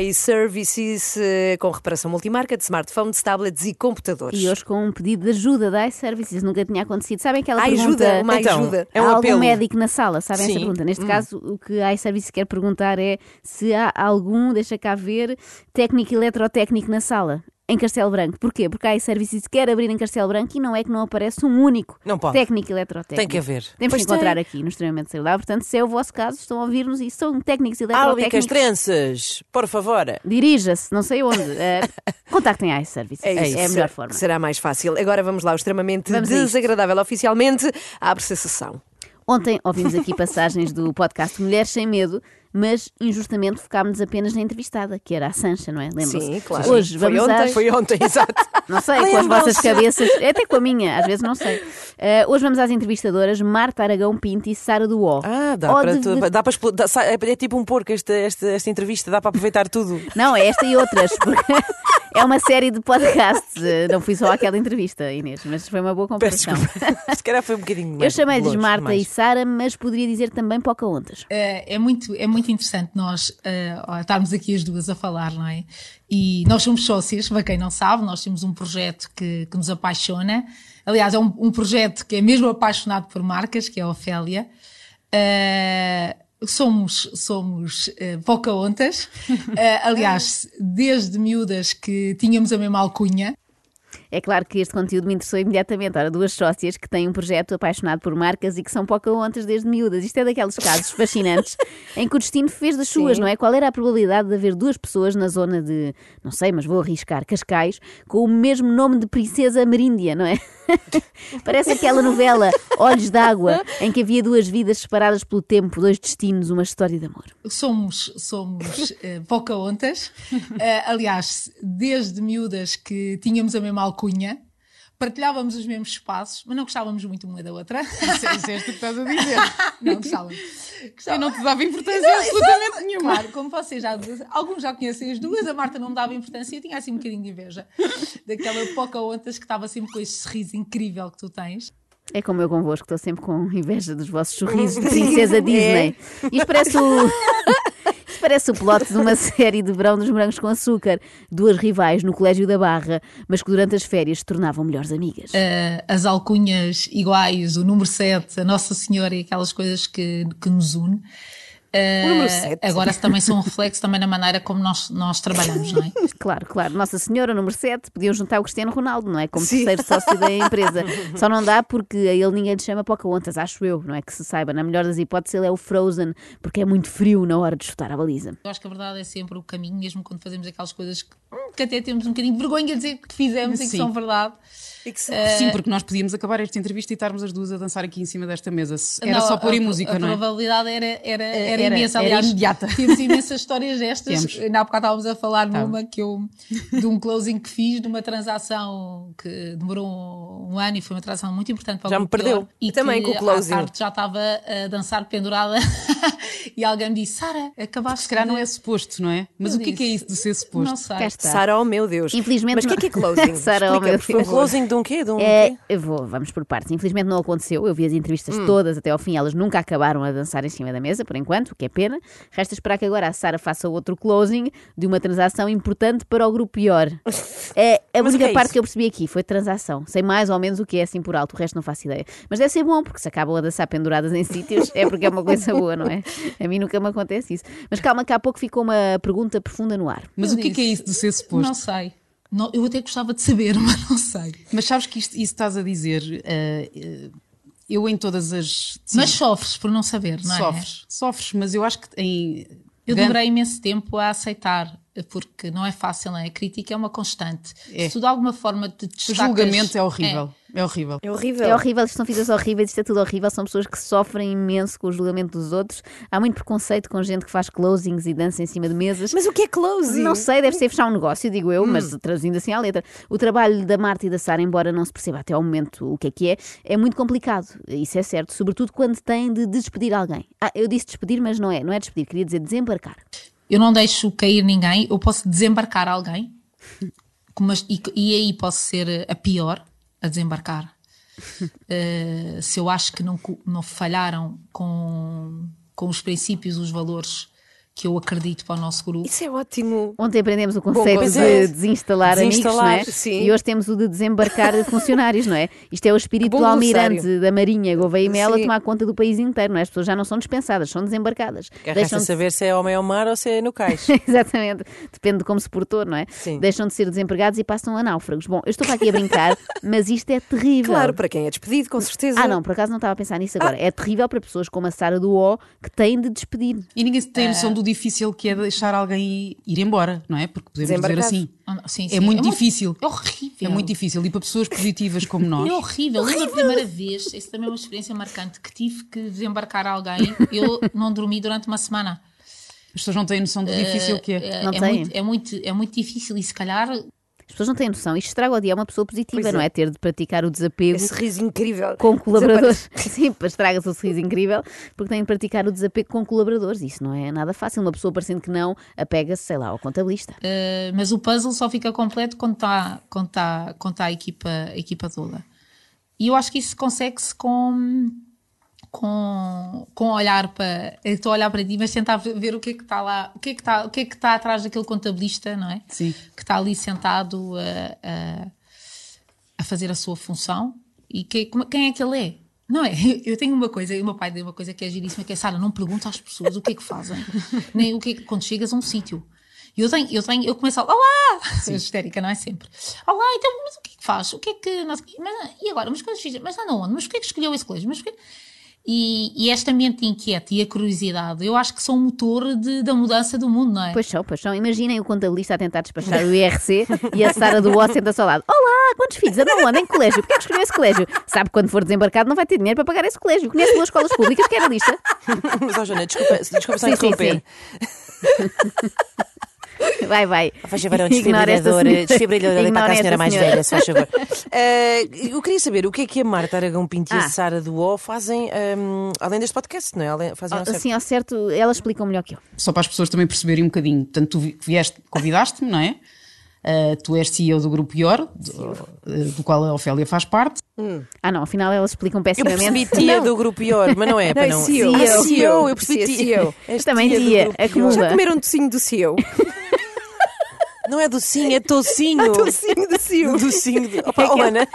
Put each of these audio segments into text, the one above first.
iServices, eh, com reparação multimarca de smartphones, tablets e computadores. E hoje com um pedido de ajuda da iServices, nunca tinha acontecido. Sabem aquela pergunta? ajuda, uma Então, ajuda. É um há algum apelo. médico na sala, sabem essa Sim. pergunta? Neste Hum. caso, o que a iServices quer perguntar é se há algum, deixa cá ver, técnico eletrotécnico na sala. Em Castelo Branco. Porquê? Porque a iServices quer abrir em Castelo Branco e não é que não aparece um único Não pode. técnico eletrotécnico. Tem que haver. Temos Pois que encontrar tem. aqui no Extremamente Saudável. Portanto, se é o vosso caso, estão a ouvir-nos e são técnicos Álbicas eletrotécnicos. tranças, por favor. Dirija-se, não sei onde. Eh, contactem a iServices. É, É, isso. a melhor forma. Será mais fácil. Agora vamos lá, o extremamente Vamos desagradável. Oficialmente, abre-se a sessão. Ontem ouvimos aqui passagens do podcast Mulheres Sem Medo, mas injustamente focámos apenas na entrevistada, que era a Sancha, não é? Lembram-se? Sim, claro. Hoje Foi vamos ontem. às... Foi ontem, exato. Não sei, com as vossas cabeças, até com a minha, às vezes não sei. Eh, hoje vamos às entrevistadoras Marta Aragão Pinto e Sara O. Ah, dá para de- tu- dá para é, é tipo um porco esta, esta, esta entrevista, dá para aproveitar tudo. Não, é esta e outras, porque é uma série de podcasts. Eh, Não fui só àquela entrevista, Inês, mas foi uma boa Peço comparação. desculpa. Se calhar foi um bocadinho mais. Eu chamei-lhes Marta mais. e Sara, mas poderia dizer também Pocahontas. É, é muito, é muito interessante nós ó, estarmos aqui as duas a falar, não é? E nós somos sócias, para quem não sabe, nós temos um projeto que, que nos apaixona. Aliás, é um, um projeto que é mesmo apaixonado por marcas, que é a Ofélia. Eh, somos somos uh, Pocahontas. Eh, aliás, desde miúdas que tínhamos a mesma alcunha. É claro que este conteúdo me interessou imediatamente. Ora, duas sócias que têm um projeto apaixonado por marcas e que são Pocahontas desde miúdas. Isto é daqueles casos fascinantes em que o destino fez das suas, não é? Qual era a probabilidade de haver duas pessoas na zona de, não sei, mas vou arriscar, Cascais, com o mesmo nome de Princesa Ameríndia, não é? Parece aquela novela Olhos d'Água, em que havia duas vidas separadas pelo tempo, dois destinos, uma história de amor. somos, somos eh, Pocahontas. Eh, aliás, desde miúdas que tínhamos a mesma alcunha, partilhávamos os mesmos espaços, mas não gostávamos muito uma da outra. Isso é isso é isto que estás a dizer. não gostávamos. Eu não te dava importância absolutamente nenhuma. Claro, como vocês já alguns já conhecem as duas, a Marta não me dava importância e tinha assim um bocadinho de inveja daquela Pocahontas que estava sempre com este sorriso incrível que tu tens. É como eu convosco, estou sempre com inveja dos vossos sorrisos de princesa Disney. Isto parece o. Parece o plot de uma série de verão dos morangos com açúcar. Duas rivais no Colégio da Barra, mas que durante as férias se tornavam melhores amigas. Eh, as alcunhas iguais, o número 7, a Nossa Senhora e aquelas coisas que, que nos une. Eh, O número sete. Agora também são um reflexo também na maneira como nós, nós trabalhamos, não é? Claro, claro. Nossa Senhora, número 7, podiam juntar o Cristiano Ronaldo, não é? Como terceiro sócio da empresa. Só não dá porque a ele ninguém lhe chama Pocahontas, acho eu, não é? Que se saiba. Na melhor das hipóteses, ele é o Frozen, porque é muito frio na hora de chutar a baliza. Eu acho que a verdade é sempre o caminho, mesmo quando fazemos aquelas coisas que, que até temos um bocadinho de vergonha de dizer que fizemos e que Sim. são verdade. Sim, porque nós podíamos acabar esta entrevista e estarmos as duas a dançar aqui em cima desta mesa. Era Não, só pôr a- em música, a, não é? probabilidade era, era, era, Era- imensa. era Aliás, imediata. temos imensas histórias destas. Temos. Ainda há bocado estávamos a falar Tá. numa que eu, de um closing que fiz, de uma transação que demorou um, um ano e foi uma transação muito importante para o Já me perdeu. E também que com o closing. À tarde já estava a dançar pendurada e alguém me disse: Sara, acabaste Se calhar de- não é suposto, não é? Mas Eu o que é que é disse, isso de ser suposto? Não sei. Está. Sara, oh meu Deus. Infelizmente Mas o que é que é closing? Sara, oh meu Deus. Um closing de um quê? De um É, quê? eu vou, vamos por partes. Infelizmente não aconteceu. Eu vi as entrevistas todas até ao fim. Elas nunca acabaram a dançar em cima da mesa, por enquanto, o que é pena. Resta esperar que agora a Sara faça outro closing de uma transação importante para o grupo pior. É, a Mas única que é parte que eu percebi aqui foi transação. Sei mais ou menos o que é assim por alto, o resto não faço ideia. Mas deve ser bom, porque se acabam a dançar penduradas em sítios, é porque é uma coisa boa, não é? A mim nunca me acontece isso. Mas calma, que há pouco ficou uma pergunta profunda no ar. Mas Eu o que é que é isso de ser suposto? Não sei. Não, eu até gostava de saber, mas não sei. Mas sabes que isto, isso estás a dizer, eh, eh, eu em todas as. Mas sofres por não saber, não é? sofres, sofres, mas eu acho que em. Eu demorei imenso tempo a aceitar porque não é fácil, não é? A crítica é uma constante. É. Se tu de alguma forma te O destacas... julgamento é horrível. É, horrível. É horrível. É horrível, isto são vidas horríveis, isto é tudo horrível. São pessoas que sofrem imenso com o julgamento dos outros. Há muito preconceito com gente que faz closings e dança em cima de mesas. Mas o que é closing? Não sei, deve ser fechar um negócio, digo eu, mas traduzindo assim à letra. O trabalho da Marta e da Sara, embora não se perceba até ao momento o que é que é, é muito complicado. Isso é certo, sobretudo quando têm de despedir alguém. Ah, eu disse despedir, mas não é, não é despedir, queria dizer desembarcar. Eu não deixo cair ninguém, eu posso desembarcar alguém, mas, e, e aí posso ser a pior a desembarcar. Eh, se eu acho que não, não falharam com, com os princípios, os valores que eu acredito para o nosso grupo. Isso é ótimo. Ontem aprendemos o conceito pois de é. desinstalar, Desinstalar, amigos, não é? sim. E hoje temos o de desembarcar funcionários, não é? Isto é o espírito Bom do almirante da Marinha Gouveia e Mel a Sim. tomar conta do país inteiro, não é? As pessoas já não são dispensadas, são desembarcadas. Que resta de- saber se é homem ao mar ou se é no cais. Exatamente, depende de como se portou, não é? Sim. Deixam de ser desempregados e passam a náufragos. Bom, eu estou para aqui a brincar, mas isto é terrível. Claro, para quem é despedido, com certeza. Ah, não, por acaso não estava a pensar nisso agora. É terrível para pessoas como a Sara do O que têm de despedir. E ninguém tem noção do difícil que é deixar alguém ir embora, não é? Porque podemos dizer assim. Ah, não, sim, É sim. muito difícil. É horrível. É muito difícil. E para pessoas positivas como nós. É horrível. Lembro a primeira vez, isso também é uma experiência marcante, que tive que desembarcar alguém. Eu não dormi durante uma semana. As pessoas não têm noção do difícil que é. É, Não é têm. muito, é, muito, é muito difícil e se calhar As pessoas não têm noção. Isto estraga o dia a uma pessoa positiva, Pois não é. é? Ter de praticar o desapego. Esse riso incrível. com colaboradores. Sim, estraga-se o sorriso incrível, porque tem de praticar o desapego com colaboradores. Isso não é nada fácil. Uma pessoa parecendo que não, apega-se, sei lá, ao contabilista. Uh, mas o puzzle só fica completo quando está quando tá, quando tá a, equipa, a equipa toda. E eu acho que isso consegue-se com, com, com olhar para. Estou a olhar para ti, mas tentar ver o que é que está lá, o que é que está, o que é que está atrás daquele contabilista, não é? Sim. Que está ali sentado a, a, a fazer a sua função e que, quem é que ele é? Não é? Eu tenho uma coisa, e o meu pai tem uma coisa que é giríssima, que é Sara, não pergunta às pessoas o que é que fazem, nem o que é que, quando chegas a um sítio. E Eu tenho, eu tenho, eu começo a, olá! Sou histérica, não é sempre. Olá, então, mas o que é que faz? O que é que. Nós, mas, e agora? Mas coisas fixas? Mas anda onde? Mas porquê é que escolheu esse colégio? Mas porquê? E, e esta mente inquieta e a curiosidade, eu acho que são o motor de- da mudança do mundo, não é? Pois são, pois são. Imaginem o contabilista a tentar despachar o IRC e a Sara do O senta-se ao lado. Olá, quantos filhos? Andam onde? Em que colégio? Porquê é que escolheu esse colégio? Sabe que quando for desembarcado não vai ter dinheiro para pagar esse colégio. Conhece duas escolas públicas, quer a lista? Mas, ó, Joana, desculpa, desculpa só Sim, sim, interromper. Vai, vai. Faz favor, é um desfibrilhador, desfibrilhador para a senhora mais senhora. velha, se faz favor. Eh, eu queria saber o que é que a Marta Aragão Pinto e Ah. a Sara do O fazem, ehm, além deste podcast, não é? Além- Fazem ao certo. Assim, ao certo, elas explicam melhor que eu. Só para as pessoas também perceberem um bocadinho. Portanto, tu vi- vieste, convidaste-me, não é? Ah, tu és CEO do Grupo IOR, do, eh, do qual a Ofélia faz parte. Ah, não, afinal elas explicam Eu pessimamente. percebi tia do grupo IOR, mas não é, para Não, não. é CEO. Ah, CEO. CEO, eu percebi É tia. CEO. És Também tia do tia, a. Já comeram um docinho do CEO? Não é docinho, é tocinho. docinho do CEO. Docinho. De... Opa, oh, Ana,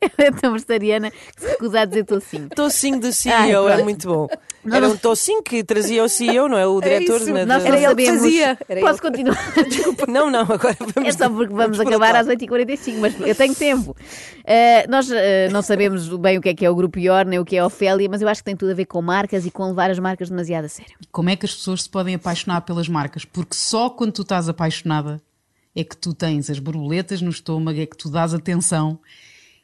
Ela é tão vegetariana que se recusa a dizer tocinho. tocinho do Ai, CEO é muito bom. Era um tocinho que trazia o CEO, não é? O diretor isso. na- Nós Era ele que sabemos. fazia. Era Posso ele. continuar? Não, não, agora vamos. É só porque vamos por acabar às 8h45, mas eu tenho tempo. Uh, nós uh, não sabemos bem o que é que é o Grupo IOR, nem o que é a Ofélia, mas eu acho que tem tudo a ver com marcas e com levar as marcas demasiado a sério. Como é que as pessoas se podem apaixonar pelas marcas? Porque só quando tu estás apaixonada é que tu tens as borboletas no estômago, é que tu dás atenção,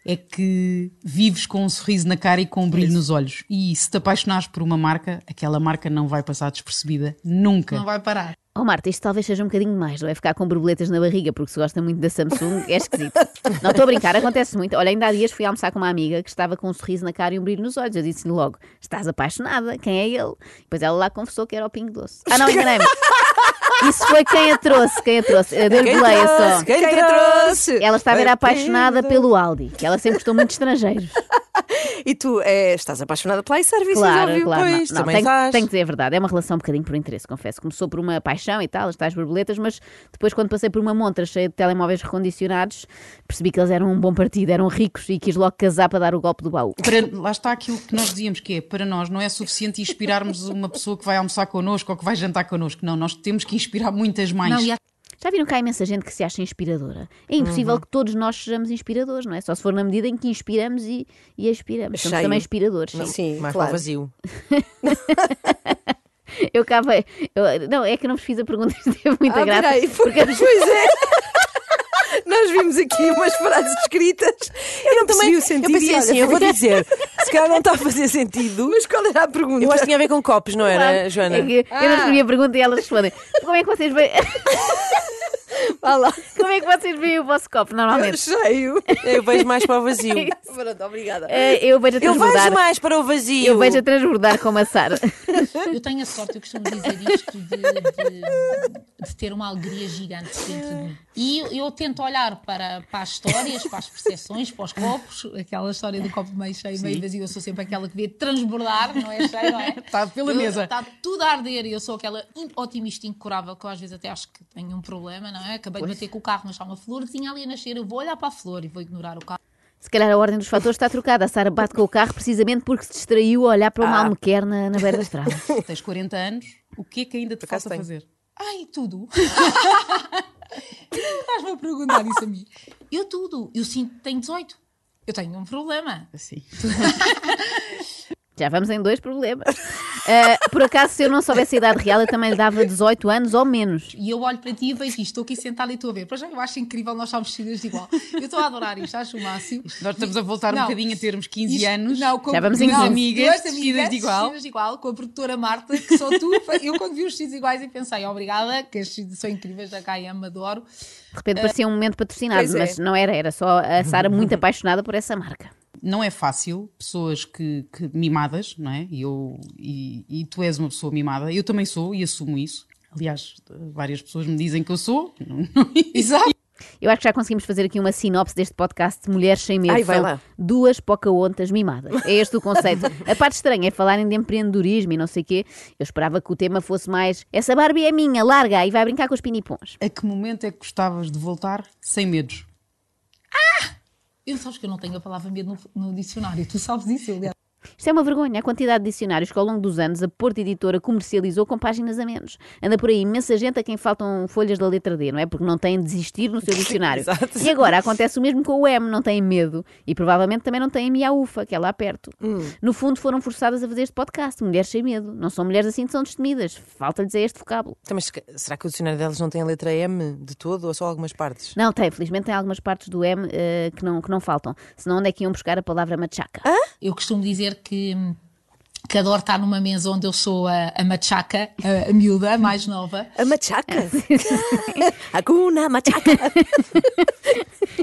é que vives com um sorriso na cara e com um brilho nos olhos. E se te apaixonares por uma marca, aquela marca não vai passar despercebida nunca. Não vai parar. Oh Marta, isto talvez seja um bocadinho mais, não é? Ficar com borboletas na barriga porque se gosta muito da Samsung é esquisito. Não estou a brincar, acontece muito. Olha, ainda há dias fui almoçar com uma amiga que estava com um sorriso na cara e um brilho nos olhos. Eu disse-lhe logo: Estás apaixonada? Quem é ele? Depois ela lá confessou que era o Pingo Doce. Ah, não, enganei-me. Isso foi quem a trouxe, quem a trouxe. Eu Dei-lhe boleia só. Quem Quem a trouxe? Ela estava era apaixonada pelo Aldi, que ela sempre gostou muito de estrangeiros. E tu eh, estás apaixonada pela iServices, Claro, óbvio. claro. Pois, não, não, também tenho, estás. tenho que dizer a verdade. É uma relação um bocadinho por interesse, confesso. Começou por uma paixão e tal, as tais borboletas, mas depois, quando passei por uma montra cheia de telemóveis recondicionados, percebi que eles eram um bom partido, eram ricos e quis logo casar para dar o golpe do baú. Para- lá está aquilo que nós dizíamos, que é para nós não é suficiente inspirarmos uma pessoa que vai almoçar connosco ou que vai jantar connosco. Não, nós temos que inspirar muitas mais. Não, e há Já viram que há imensa gente que se acha inspiradora? É impossível Uhum. que todos nós sejamos inspiradores, não é? Só se for na medida em que inspiramos e, e expiramos. Somos também inspiradores. sim. Sim, o claro. vazio. Eu veio. eu- não, é que eu não vos fiz a pergunta, isto teve muita Ah, graça. peraí, porque, pois é. Nós vimos aqui umas frases escritas. Eu não percebi o sentido. Eu pensei assim, eu vou dizer, se calhar não está a fazer sentido. Mas qual era a pergunta? Eu acho que tinha a ver com copos, não era, Claro. Joana? É que eu não escrevi a pergunta e elas respondem. Como é que vocês veem, Vá lá. como é que vocês veem o vosso copo normalmente? Cheio. Eu vejo mais para o vazio. Pronto, obrigada. Eh, eu vejo a Eu transbordar. vejo mais para o vazio. Eu vejo a transbordar como a Sara. Eu tenho a sorte, eu costumo dizer isto, de, de- de ter uma alegria gigante dentro de mim. E eu, eu tento olhar para, para as histórias, para as percepções, para os copos, aquela história do copo meio cheio, meio vazio. Eu sou sempre aquela que vê transbordar, não é cheio, não é? Está pela Eu- mesa. Está tudo a arder e eu sou aquela otimista incurável que eu às vezes até acho que tenho um problema, não é? Acabei de bater com o carro, mas está uma florzinha ali a nascer, eu vou olhar para a flor e vou ignorar o carro. Se calhar a ordem dos fatores está trocada. A Sara bate com o carro precisamente porque se distraiu a olhar para uma almequer na, na beira da estrada. Tens 40 anos, o que é que ainda te falta fazer? Ai, tudo. Estás-me a perguntar isso a mim. Eu tudo. Eu sinto que tenho 18. Eu tenho um problema. Assim. Já vamos em dois problemas. Ah, por acaso, se eu não soubesse a idade real, eu também lhe dava 18 anos ou menos. E eu olho para ti e vejo isto. Estou aqui sentada e estou a ver. Pois já eu acho incrível nós estarmos vestidas de igual. Eu estou a adorar isto, acho o máximo. Nós estamos a voltar um Não. bocadinho a termos 15 Isto- anos. Não, com, Já vamos em não, 15. amigas duas vestidas de igual. vestidas de igual, com a produtora Marta, que sou tu. Eu quando vi os vestidos iguais e pensei, obrigada, que estes são incríveis da KM, adoro. De repente parecia um momento patrocinado, é. mas não era, era só a Sara muito apaixonada por essa marca. Não é fácil, pessoas que, que mimadas, não é? E, eu, e, e tu és uma pessoa mimada, eu também sou e assumo isso. Aliás, várias pessoas me dizem que eu sou. Não- Exato. Eu acho que já conseguimos fazer aqui uma sinopse deste podcast de Mulheres Sem Medo. Ai, vai lá. duas Pocahontas mimadas. É este o conceito. A parte estranha é falarem de empreendedorismo e não sei o quê. Eu esperava que o tema fosse mais essa Barbie é minha, larga e vai brincar com os pinipons. A que momento é que gostavas de voltar sem medos? Eu sabes que eu não tenho a palavra medo no, no dicionário. Tu sabes disso, aliás. Isto é uma vergonha, a quantidade de dicionários que ao longo dos anos a Porto Editora comercializou com páginas a menos. Anda por aí imensa gente a quem faltam folhas da letra D, não é? Porque não têm de desistir no seu dicionário. Exato. e agora acontece o mesmo com o M, não têm medo. E provavelmente também não têm a Miaufa, que é lá perto. No fundo foram forçadas a fazer este podcast, Mulheres Sem Medo. Não são mulheres assim que são destemidas. Falta-lhes é este vocábulo. Então, mas se- será que o dicionário delas não tem a letra M de todo ou só algumas partes? Não, tem, felizmente tem algumas partes do M eh, que, não, que não faltam. Senão onde é que iam buscar a palavra machaca? Eu costumo dizer que, que adoro estar numa mesa onde eu sou a, a machaca, a, a miúda, a mais nova. A machaca. Hakuna machaca.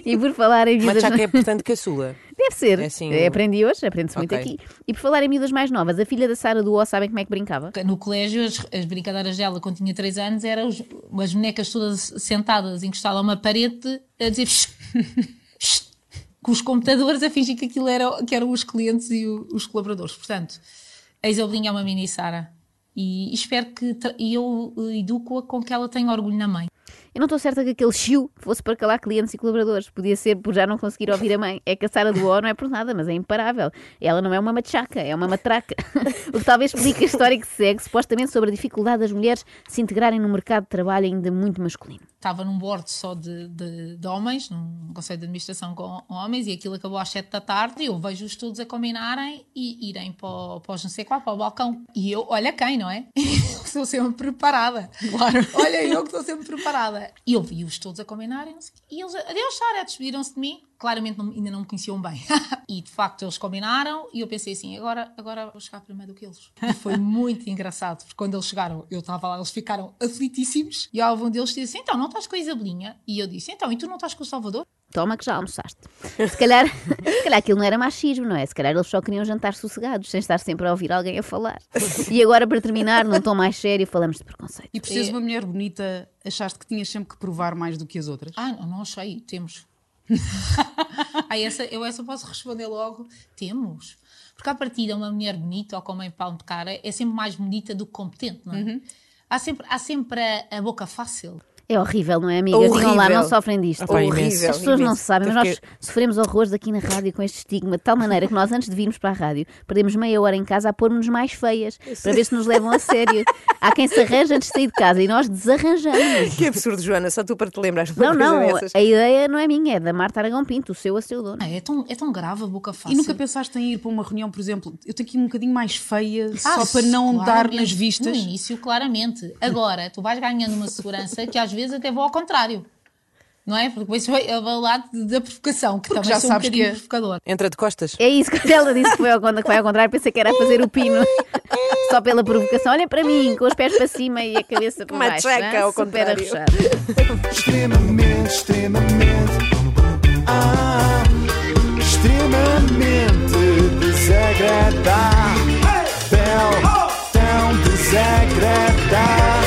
E por falar em vidas... Machaca é portanto caçula. Deve ser. É assim, Eh, Aprendi hoje, aprende-se muito Ok. aqui. E por falar em miúdas mais novas, a filha da Sara do O sabem como é que brincava? No colégio, as, as brincadeiras dela, quando tinha 3 anos, eram as bonecas todas sentadas, encostadas a uma parede, a dizer com os computadores a fingir que aquilo era, que eram os clientes e o- os colaboradores. Portanto, a Isabelinha é uma mini Sara. E espero que e eu eh, educo-a com que ela tenha orgulho na mãe. Eu não estou certa que aquele chiu fosse para calar clientes e colaboradores. Podia ser por já não conseguir ouvir a mãe. É que a Sara do O não é por nada, mas é imparável. Ela não é uma machaca, é uma matraca. o que talvez explique a história que se segue, supostamente sobre a dificuldade das mulheres se integrarem num mercado de trabalho ainda muito masculino. estava num board só de, de, de homens, num conselho de administração com homens, e aquilo acabou às 7 da tarde. E eu vejo-os todos a combinarem e irem para, o- para os não sei qual, para o balcão. E eu, olha quem, não é? Eu estou sempre preparada. Claro. Olha, eu que estou sempre preparada. E eu vi-os todos a combinarem, e eles, adeus, Sara, despediram-se de mim. Claramente não- ainda não me conheciam bem. e de facto eles combinaram, e eu pensei assim: agora, agora vou chegar primeiro do que eles. E foi muito engraçado, porque quando eles chegaram, eu estava lá, eles ficaram aflitíssimos. E houve um deles disse: então, não estás com a Isabelinha? E eu disse: então, e tu não estás com o Salvador? Toma que já almoçaste. Se calhar, se calhar aquilo não era machismo, não é? Se calhar eles só queriam jantar sossegados, sem estar sempre a ouvir alguém a falar. E agora, para terminar, num tom mais sério, falamos de preconceito. E por seres uma mulher bonita, achaste que tinhas sempre que provar mais do que as outras? Ah, não, não achei, temos. ah, essa, eu essa posso responder logo: temos. Porque à partida, uma mulher bonita ou com uma pão de cara é sempre mais bonita do que competente, não é? Há sempre, há sempre a, a boca fácil. É horrível, não é, amiga? Digam lá, Horrível. não sofrem disto. Ah, pá. Horrível. As pessoas não imenso. sabem, mas nós sofremos horrores aqui na rádio com este estigma, de tal maneira que nós, antes de virmos para a rádio, perdemos meia hora em casa a pôr-nos mais feias, para ver se nos levam a sério. Há quem se arranja antes de sair de casa e nós desarranjamos. Que absurdo, Joana, só tu para te uma Não, não, dessas. a ideia não é minha, é da Marta Aragão Pinto, o seu a seu dono. Ah, É tão, é tão grave a boca E fácil. nunca pensaste em ir para uma reunião, por exemplo, eu tenho que ir um bocadinho mais feia, Ah, só para não dar nas vistas? No início, claramente. Agora, tu vais ganhando uma segurança que às vezes até vou ao contrário. Não é? Porque depois vai ao lado da provocação, que Porque também já sou um sabes bocadinho que é- provocador. Entra de costas. É isso, quando ela disse que, foi ao, que vai ao contrário, pensei que era fazer o pino. Só pela provocação. Olha para mim, com os pés para cima e a cabeça para Uma baixo. tcheca hã? ao Super contrário. Extremamente, extremamente. Ah, extremamente desagradável. Tão desagradável.